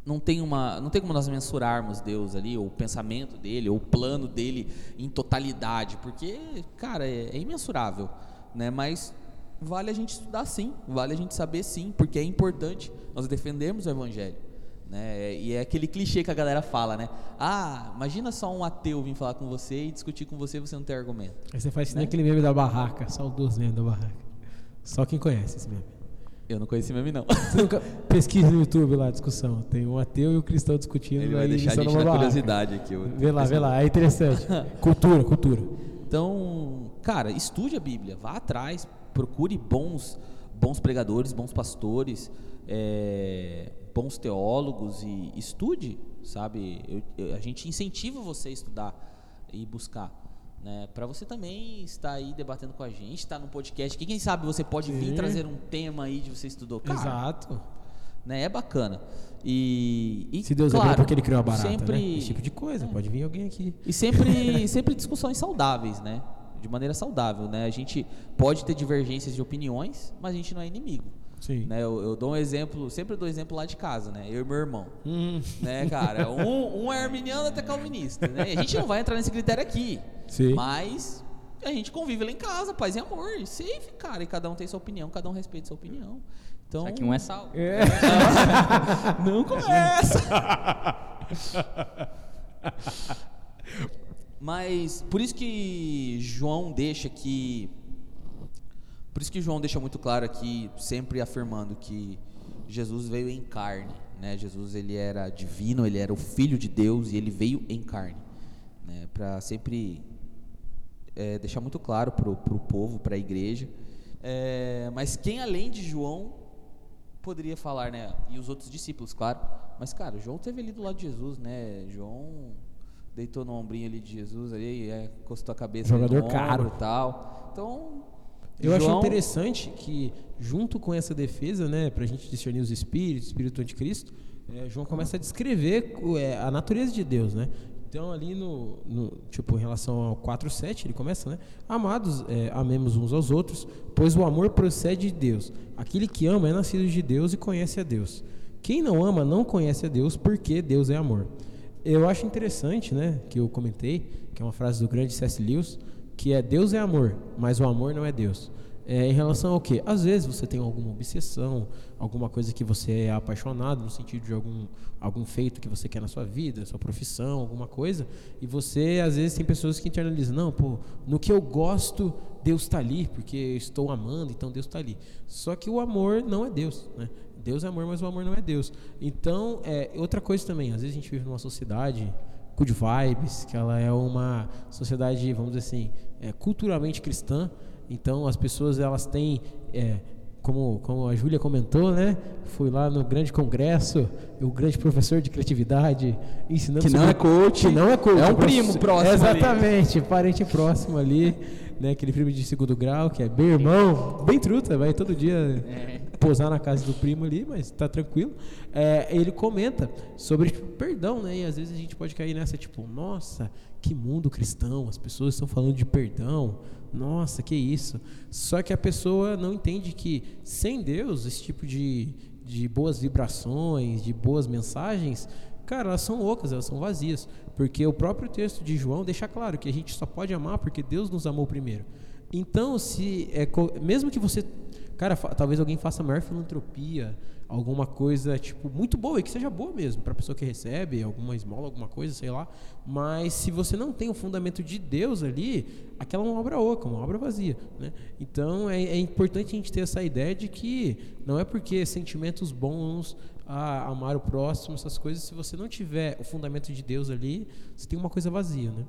Speaker 1: não tem uma, não tem como nós mensurarmos Deus ali, ou o pensamento dele, ou o plano dele em totalidade, porque cara é, é imensurável, né? Mas vale a gente estudar sim, vale a gente saber sim, porque é importante. Nós defendemos o evangelho. Né? E é aquele clichê que a galera fala, né? Ah, imagina só um ateu vir falar com você e discutir com você e você não ter argumento.
Speaker 2: Aí você faz né? aquele meme da barraca, saudoso meme da barraca. Só quem conhece esse meme.
Speaker 1: Eu não conheci meme, não. [laughs]
Speaker 2: Pesquisa no YouTube lá a discussão. Tem um ateu e um cristão discutindo.
Speaker 1: Ele vai deixar a gente na curiosidade aqui.
Speaker 2: Vê lá, vê lá. É interessante. [laughs] cultura, cultura.
Speaker 1: Então, cara, estude a Bíblia. Vá atrás. Procure bons, bons pregadores, bons pastores. É, bons teólogos e estude, sabe? Eu, eu, a gente incentiva você a estudar e buscar. Né, para você também estar aí debatendo com a gente, estar no podcast, que quem sabe você pode Sim. vir trazer um tema aí de você estudou. Cara,
Speaker 2: Exato.
Speaker 1: Né, é bacana. E, e
Speaker 2: se Deus
Speaker 1: claro,
Speaker 2: é bom porque ele criou a barata, né?
Speaker 1: sempre,
Speaker 2: né? Esse tipo de coisa, é. pode vir alguém aqui.
Speaker 1: E sempre, [laughs] sempre discussões saudáveis, né? De maneira saudável, né? A gente pode ter divergências de opiniões, mas a gente não é inimigo.
Speaker 2: Sim.
Speaker 1: Né, eu, eu, dou um exemplo, sempre dou um exemplo lá de casa, né? Eu e meu irmão.
Speaker 2: Hum.
Speaker 1: Né, cara? [laughs] Um, um é arminiano até calvinista. Né? A gente não vai entrar nesse critério aqui.
Speaker 2: Sim.
Speaker 1: Mas a gente convive lá em casa, paz e amor. E safe, cara. E cada um tem sua opinião, cada um respeita sua opinião. Então,
Speaker 3: Só que um é sal.
Speaker 2: É. [laughs]
Speaker 1: não começa! [laughs] Mas por isso que João deixa que por isso que João deixa muito claro aqui, sempre afirmando que Jesus veio em carne, né? Jesus ele era divino, ele era o filho de Deus e ele veio em carne, né? Para sempre é, deixar muito claro para o povo, para a igreja. É, mas quem além de João poderia falar, né? E os outros discípulos, claro. Mas cara, João teve ali do lado de Jesus, né? João deitou no ombrinho ali de Jesus, aí é, encostou a cabeça
Speaker 2: Jogador
Speaker 1: no
Speaker 2: caro
Speaker 1: e tal. Então
Speaker 2: eu João... acho interessante que, junto com essa defesa, né, para a gente discernir os espíritos, espírito anticristo, é, João começa a descrever é, a natureza de Deus, né? Então, ali no, no, tipo, em relação ao 4.7, ele começa, né? Amados, é, amemos uns aos outros, pois o amor procede de Deus. Aquele que ama é nascido de Deus e conhece a Deus. Quem não ama não conhece a Deus, porque Deus é amor. Eu acho interessante, né, que eu comentei, que é uma frase do grande C.S. Lewis, que é Deus é amor, mas o amor não é Deus. É, em relação ao que? Às vezes você tem alguma obsessão, alguma coisa que você é apaixonado, no sentido de algum, algum feito que você quer na sua vida, sua profissão, alguma coisa, e você, às vezes, tem pessoas que internalizam: não, pô, no que eu gosto, Deus está ali, porque eu estou amando, então Deus está ali. Só que o amor não é Deus, né? Deus é amor, mas o amor não é Deus. Então, é, outra coisa também, às vezes a gente vive numa sociedade good vibes, que ela é uma sociedade, vamos dizer assim, é, culturalmente cristã. Então as pessoas elas têm é, como, como a Júlia comentou, né? Fui lá no grande congresso, o grande professor de criatividade, ensinando
Speaker 1: que não é coach,
Speaker 2: que não é coach,
Speaker 1: é um primo próximo,
Speaker 2: exatamente, ali. parente próximo ali, né? Aquele primo de segundo grau que é bem irmão, bem truta, vai todo dia. É. posar na casa do primo ali, mas tá tranquilo. É, ele comenta sobre tipo, perdão, né? E às vezes a gente pode cair nessa, tipo, nossa, que mundo cristão, as pessoas estão falando de perdão, nossa, que isso. Só que a pessoa não entende que sem Deus, esse tipo de, de boas vibrações, de boas mensagens, cara, elas são ocas, elas são vazias. Porque o próprio texto de João deixa claro que a gente só pode amar porque Deus nos amou primeiro. Então, se é, mesmo que você, cara, talvez alguém faça maior filantropia, alguma coisa tipo muito boa e que seja boa mesmo para a pessoa que recebe alguma esmola, alguma coisa, sei lá. Mas se você não tem o fundamento de Deus ali, aquela é uma obra oca, uma obra vazia, né? Então é, é importante a gente ter essa ideia de que não é porque sentimentos bons, a amar o próximo, essas coisas, se você não tiver o fundamento de Deus ali, você tem uma coisa vazia, né?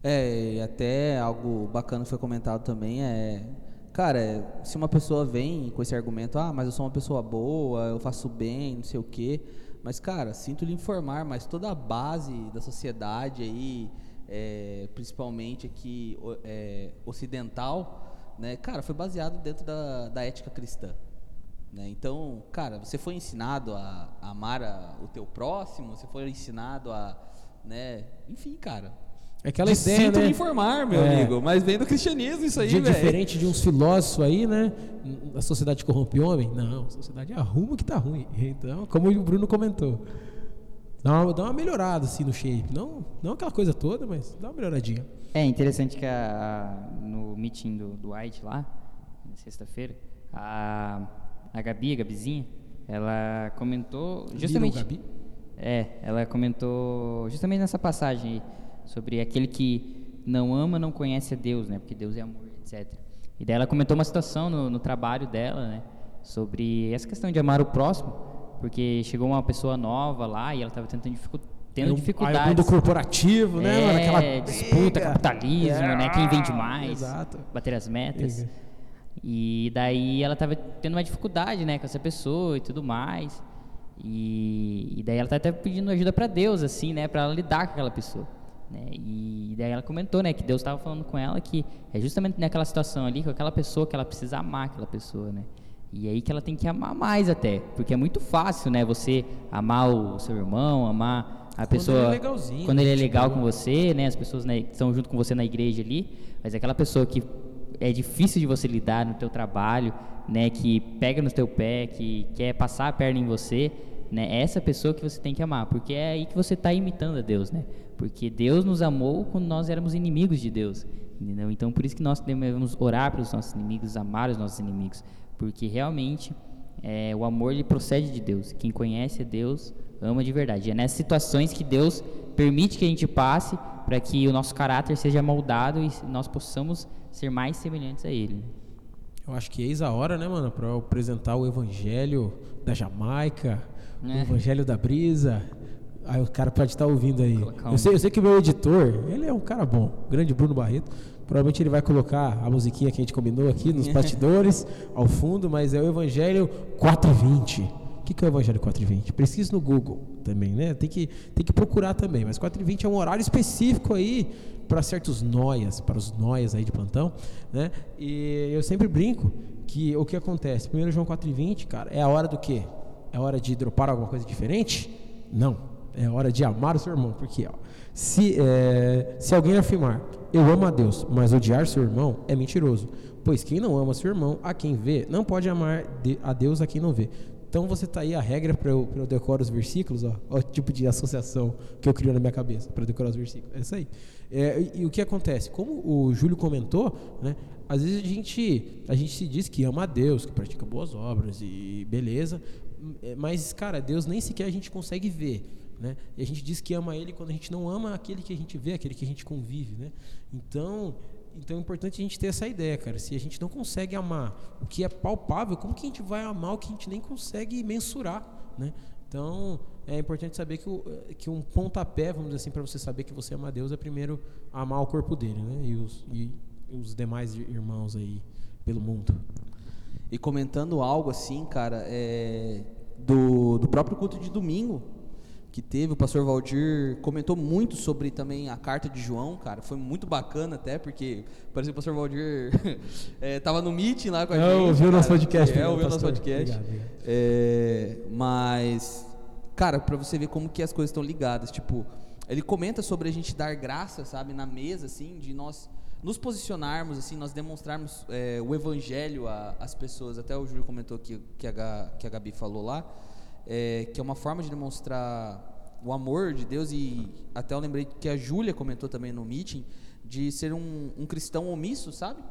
Speaker 1: É, até algo bacana foi comentado também é, cara, se uma pessoa vem com esse argumento, ah, mas eu sou uma pessoa boa, eu faço bem, não sei o quê, mas cara, sinto lhe informar, mas toda a base da sociedade aí, é, principalmente aqui é, ocidental, né, cara, foi baseado dentro da, da ética cristã. Né? Então, cara, você foi ensinado a, a amar a, o teu próximo, você foi ensinado a, né? Enfim, cara.
Speaker 2: É aquela ideia, Sinto
Speaker 1: né? me informar, meu é. amigo, mas vem do cristianismo isso aí, velho.
Speaker 2: Diferente de uns filósofos aí, né? A sociedade corrompe homem? Não, a sociedade arruma que tá ruim. Então, como o Bruno comentou, dá uma, dá uma melhorada assim no shape. Não, não aquela coisa toda, mas dá uma melhoradinha.
Speaker 3: É interessante que a, a, no meeting do, do White lá, na sexta-feira, a a Gabi, a Gabizinha, ela comentou justamente. Gabi? É, ela comentou justamente nessa passagem aí, sobre aquele que não ama, não conhece a Deus, né? Porque Deus é amor, etc. E daí ela comentou uma situação no, no trabalho dela, né? Sobre essa questão de amar o próximo, porque chegou uma pessoa nova lá e ela estava tentando dificultar tendo dificuldades.
Speaker 2: mundo corporativo, né?
Speaker 3: É, Aquela disputa, capitalismo, é, né? Quem vende mais, exato. bater as metas. E daí ela estava tendo uma dificuldade, né, com essa pessoa e tudo mais. E, e daí ela tá até pedindo ajuda para Deus, assim, né, para ela lidar com aquela pessoa. Né? E daí ela comentou, né, que Deus estava falando com ela que é justamente naquela situação ali, com aquela pessoa que ela precisa amar aquela pessoa, né. E aí que ela tem que amar mais até, porque é muito fácil, né, você amar o seu irmão, amar a quando pessoa
Speaker 2: ele é
Speaker 3: quando ele é legal com você, né, as pessoas né, que estão junto com você na igreja ali, mas aquela pessoa que é difícil de você lidar no teu trabalho, né, que pega no teu pé, que quer passar a perna em você, né, é essa pessoa que você tem que amar, porque é aí que você está imitando a Deus, né? Porque Deus nos amou quando nós éramos inimigos de Deus, entendeu? Então por isso que nós devemos orar pelos nossos inimigos, amar os nossos inimigos, porque realmente é, o amor ele procede de Deus. Quem conhece a Deus ama de verdade. É nessas situações que Deus permite que a gente passe para que o nosso caráter seja moldado e nós possamos ser mais semelhantes a Ele.
Speaker 2: Eu acho que eis a hora, né, mano, para apresentar o Evangelho da Jamaica, é. o Evangelho da Brisa. Aí o cara pode estar ouvindo aí. Eu sei, eu sei que o meu editor, ele é um cara bom, grande Bruno Barreto. Provavelmente ele vai colocar a musiquinha que a gente combinou aqui nos [laughs] bastidores, ao fundo, mas é o Evangelho 420. O que, que é o Evangelho 420? Precisa no Google também, né? Tem que, tem que procurar também. Mas 420 é um horário específico aí para certos noias, para os noias aí de plantão, né? E eu sempre brinco que o que acontece? 1 João 4,20, cara, é a hora do quê? É hora de dropar alguma coisa diferente? Não. É hora de amar o seu irmão. Porque ó, se, é, se alguém afirmar, eu amo a Deus, mas odiar seu irmão é mentiroso. Pois quem não ama seu irmão, a quem vê, não pode amar a Deus a quem não vê. Então você tá aí a regra para eu, eu decorar os versículos, ó, ó, o tipo de associação que eu crio na minha cabeça para decorar os versículos. É isso aí. É, e, e, o que acontece? Como o Júlio comentou, né, às vezes a gente, a gente se diz que ama a Deus, que pratica boas obras e beleza, mas, cara, Deus nem sequer a gente consegue ver. Né? E a gente diz que ama Ele quando a gente não ama aquele que a gente vê, aquele que a gente convive. Né? Então, então é importante a gente ter essa ideia, cara. Se a gente não consegue amar o que é palpável, como que a gente vai amar o que a gente nem consegue mensurar, né? Então é importante saber que, o, que um pontapé, vamos dizer assim, para você saber que você ama Deus é primeiro amar o corpo dele, né? E os, e os demais irmãos aí pelo mundo.
Speaker 1: E comentando algo assim, cara, é, do, do próprio culto de domingo, que teve. O pastor Valdir comentou muito sobre também a carta de João, cara. Foi muito bacana até, porque parece que o pastor Valdir [laughs] estava no meeting lá com a
Speaker 2: Eu
Speaker 1: gente.
Speaker 2: ouvi o nosso podcast,
Speaker 1: É, ouviu o nosso podcast.
Speaker 2: Obrigado, obrigado.
Speaker 1: É, mas, cara, pra você ver como que as coisas estão ligadas. Tipo, ele comenta sobre a gente dar graça, sabe, na mesa, assim, de nós nos posicionarmos, assim, nós demonstrarmos é, o evangelho às pessoas. Até o Júlio comentou aqui que a, que a Gabi falou lá, é, que é uma forma de demonstrar o amor de Deus e até eu lembrei que a Júlia comentou também no meeting de ser um, um cristão omisso, sabe?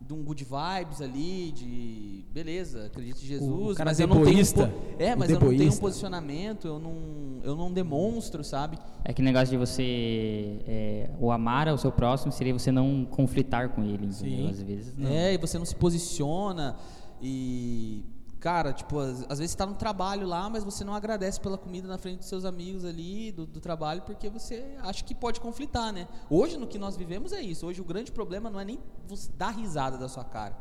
Speaker 1: De um good vibes ali, de beleza, acredito em Jesus,
Speaker 2: O cara
Speaker 1: mas eu não tenho um é, mas eu não tenho um posicionamento, eu não, eu não demonstro, sabe?
Speaker 3: É que negócio de você é, o amar ao seu próximo seria você não conflitar com ele, entendeu?
Speaker 2: Sim.
Speaker 3: Às vezes não.
Speaker 1: É, e você não se posiciona e cara, tipo, às, às vezes você tá no trabalho lá, mas você não agradece pela comida na frente dos seus amigos ali do, do trabalho porque você acha que pode conflitar, né? Hoje no que nós vivemos é isso. Hoje o grande problema não é nem você dar risada da sua cara.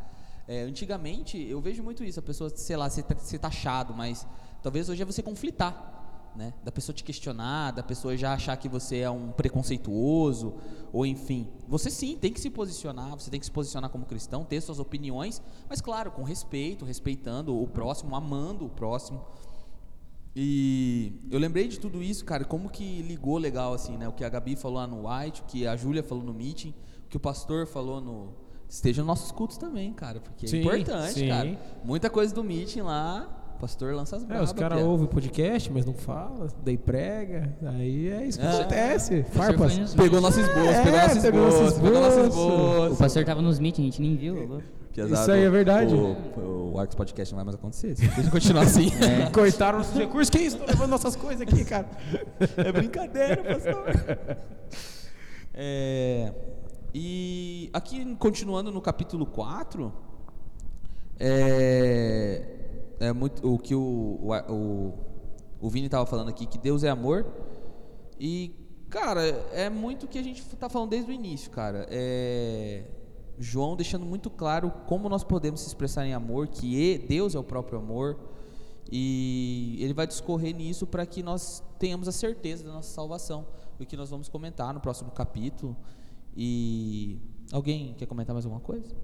Speaker 1: É, antigamente eu vejo muito isso, a pessoa, sei lá, ser, taxado, mas talvez hoje é você conflitar. Né? Da pessoa te questionar, da pessoa já achar que você é um preconceituoso, ou enfim. Você sim tem que se posicionar, você tem que se posicionar como cristão, ter suas opiniões, mas claro, com respeito, respeitando o próximo, amando o próximo. E eu lembrei de tudo isso, cara, como que ligou legal assim, né? O que a Gabi falou lá no White, o que a Júlia falou no meeting, o que o pastor falou no esteja nos nossos cultos também, cara, porque
Speaker 2: Sim,
Speaker 1: é importante,
Speaker 2: sim.
Speaker 1: cara. Muita coisa do meeting lá, o pastor lança as
Speaker 2: É,
Speaker 1: brabas.
Speaker 2: os caras ouvem o podcast, mas não fala, daí prega, aí é isso que
Speaker 1: É.
Speaker 2: acontece. Farpas.
Speaker 1: Pegou nosso esboço,
Speaker 2: É,
Speaker 1: pegou nosso
Speaker 2: pegou
Speaker 1: esboço, pegou nosso
Speaker 2: esboço.
Speaker 3: O pastor tava nos meetings, a gente nem viu.
Speaker 2: Isso aí é verdade.
Speaker 1: O, o Arcos Podcast não vai mais acontecer. Deixa eu continuar [laughs] assim. [laughs]
Speaker 2: Cortaram nossos recursos, que isso? Tô levando nossas coisas aqui, cara.
Speaker 1: É brincadeira, pastor. [laughs] É, e aqui, continuando no capítulo 4, é, é muito, o que o, o, o, Vini estava falando aqui, que Deus é amor. E, cara, é muito o que a gente está falando desde o início, cara. É, João deixando muito claro como nós podemos se expressar em amor, que Deus é o próprio amor. E ele vai discorrer nisso para que nós tenhamos a certeza da nossa salvação. O que nós vamos comentar no próximo capítulo. E alguém quer comentar mais alguma coisa?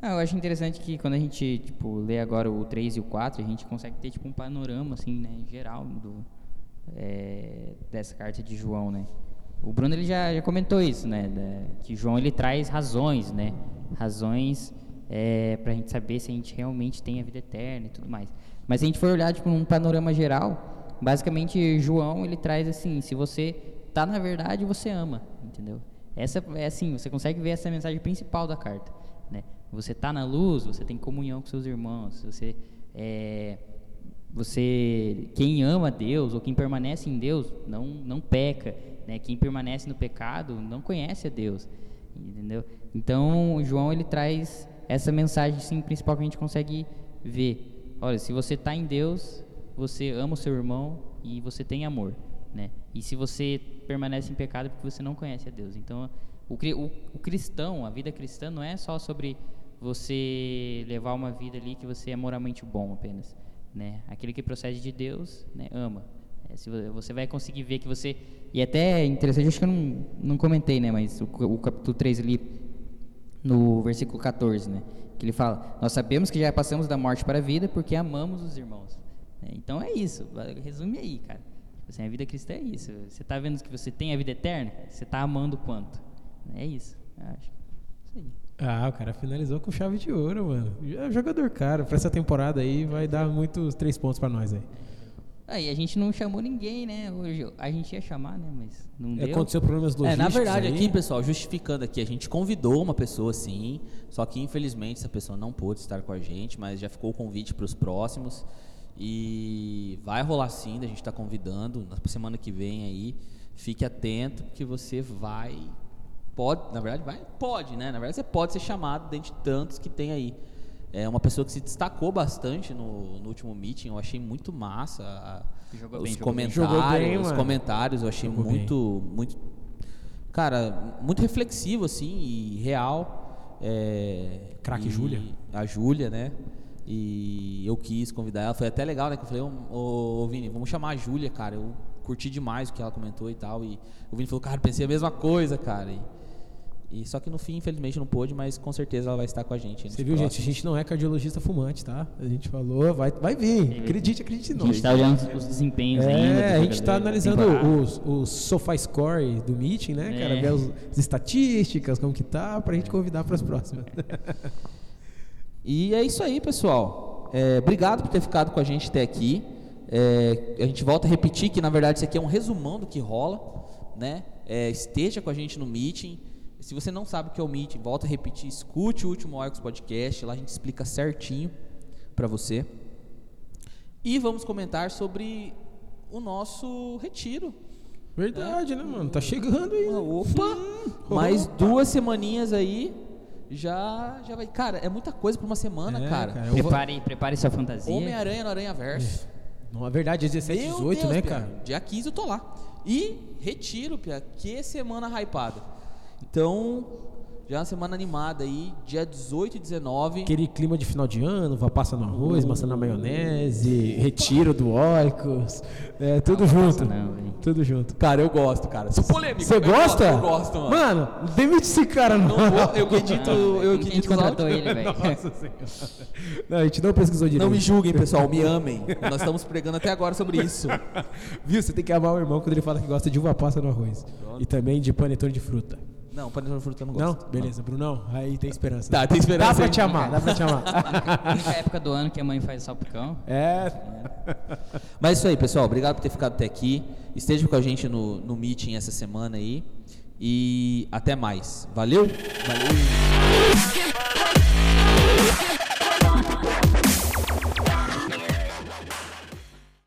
Speaker 3: Ah, eu acho interessante que quando a gente, tipo, lê agora o 3 e o 4, a gente consegue ter, tipo, um panorama, assim, né, geral do, é, dessa carta de João, né. O Bruno, ele já, já comentou isso, né, da- que João, ele traz razões, né, razões é, para a gente saber se a gente realmente tem a vida eterna e tudo mais. Mas se a gente for olhar, tipo, num panorama geral, basicamente, João, ele traz, assim, se você tá na verdade, você ama, entendeu? Essa é assim, você consegue ver essa mensagem principal da carta, né? Você tá na luz, você tem comunhão com seus irmãos, você é, você quem ama Deus ou quem permanece em Deus não não peca, né? Quem permanece no pecado não conhece a Deus, entendeu? Então João ele traz essa mensagem sim principal que a gente consegue ver. Olha, se você está em Deus, você ama o seu irmão e você tem amor, né? E se você permanece em pecado é porque você não conhece a Deus. Então o, o, o cristão, a vida cristã não é só sobre você levar uma vida ali que você é moralmente bom apenas, né? Aquele que procede de Deus, né, ama. É, se vo- você vai conseguir ver que você e até é interessante, acho que eu não, não comentei, né, mas o, o capítulo 3 ali no versículo 14, né, que ele fala: "Nós sabemos que já passamos da morte para a vida porque amamos os irmãos". né? Então é isso, resume aí, cara. Tipo assim, a vida cristã é isso. Você está vendo que você tem a vida eterna? Você está amando quanto? É isso, acho. Isso aí.
Speaker 2: Ah, o cara finalizou com chave de ouro, mano. É jogador caro. Pra essa temporada aí vai dar muitos três pontos pra nós aí.
Speaker 3: Aí a gente não chamou ninguém, né? Hoje a gente ia chamar, né? Mas não deu.
Speaker 2: Aconteceu problemas
Speaker 1: É,
Speaker 2: logísticos
Speaker 1: na verdade,
Speaker 2: aí.
Speaker 1: aqui, pessoal, justificando aqui, a gente convidou uma pessoa sim, só que infelizmente essa pessoa não pôde estar com a gente, mas já ficou o convite para os próximos. E vai rolar sim, a gente está convidando na semana que vem aí. Fique atento que você vai. Pode, na verdade, vai? Pode, né? Na verdade, você pode ser chamado dentre tantos que tem aí. É uma pessoa que se destacou bastante no, no último meeting, eu achei muito massa. a-
Speaker 3: Jogou
Speaker 1: os
Speaker 3: bem,
Speaker 1: comentários,
Speaker 2: Jogou bem,
Speaker 1: os comentários eu achei
Speaker 2: Jogou bem.
Speaker 1: muito, muito, cara, muito reflexivo assim e real. É,
Speaker 2: Craque Júlia.
Speaker 1: A Júlia, né? E eu quis convidar ela, foi até legal, né? Que eu falei, ô, ô, ô, Vini, vamos chamar a Júlia, cara. Eu curti demais o que ela comentou e tal. E o Vini falou, cara, pensei a mesma coisa, cara. E, e só que no fim, infelizmente, não pôde, mas com certeza ela vai estar com a gente.
Speaker 2: Você viu, próximos. gente? A gente não é cardiologista fumante, tá? A gente falou, vai, vai vir. Acredite, acredite não.
Speaker 3: A gente está olhando os desempenhos é, ainda.
Speaker 2: É, a gente está analisando os, os SoFi Score do meeting, né, é. cara? Ver as, as estatísticas, como que tá, pra gente convidar para as próximas. [laughs]
Speaker 1: e é isso aí, pessoal. É, obrigado por ter ficado com a gente até aqui. É, a gente volta a repetir que, na verdade, isso aqui é um resumão do que rola, né? É, esteja com a gente no meeting. Se você não sabe o que é o Meet, volta a repetir, escute o último Arcos Podcast, lá a gente explica certinho para você. E vamos comentar sobre o nosso retiro.
Speaker 2: Verdade, é. né, mano? Tá chegando aí.
Speaker 1: Opa! Mais duas semaninhas aí. Já, já vai. Cara, é muita coisa pra uma semana, é, cara. cara
Speaker 3: prepare, vou... prepare sua fantasia.
Speaker 1: Homem-Aranha no Aranha Verso.
Speaker 2: É. Não, é verdade, 17, Meu 18, Deus, né, Pia, cara?
Speaker 1: Dia 15 eu tô lá. E retiro, Pia, que semana hypada. Então, já é uma semana animada aí, dia 18 e 19.
Speaker 2: Aquele clima de final de ano, vá passa no arroz, maçã na maionese, retiro do Oikos, é, tudo junto. Não, tudo junto.
Speaker 1: Cara, eu gosto, cara. Sou polêmico.
Speaker 2: Você gosta?
Speaker 1: Eu gosto, mano.
Speaker 2: Mano, demite esse cara, não. não
Speaker 1: vou, eu acredito, eu acredito. A gente
Speaker 3: contratou ele, [laughs] velho. Nossa
Speaker 2: senhora. Não, a gente não pesquisou direito.
Speaker 1: Não me julguem, pessoal, me amem. Nós estamos pregando até agora sobre isso. [laughs]
Speaker 2: Viu? Você tem que amar o irmão quando ele fala que gosta de uva passa no arroz. Pronto. E também de panetone de fruta.
Speaker 1: Não, panetone de fruta eu não gosto.
Speaker 2: Não? Beleza, não. Brunão, aí tem esperança.
Speaker 1: Tá, tem esperança.
Speaker 2: Dá pra te amar, dá pra te amar.
Speaker 3: Única época do ano que a mãe faz salpicão.
Speaker 2: É.
Speaker 1: Mas é isso aí, pessoal. Obrigado por ter ficado até aqui. Esteja com a gente no, no meeting essa semana aí. E até mais. Valeu?
Speaker 2: Valeu.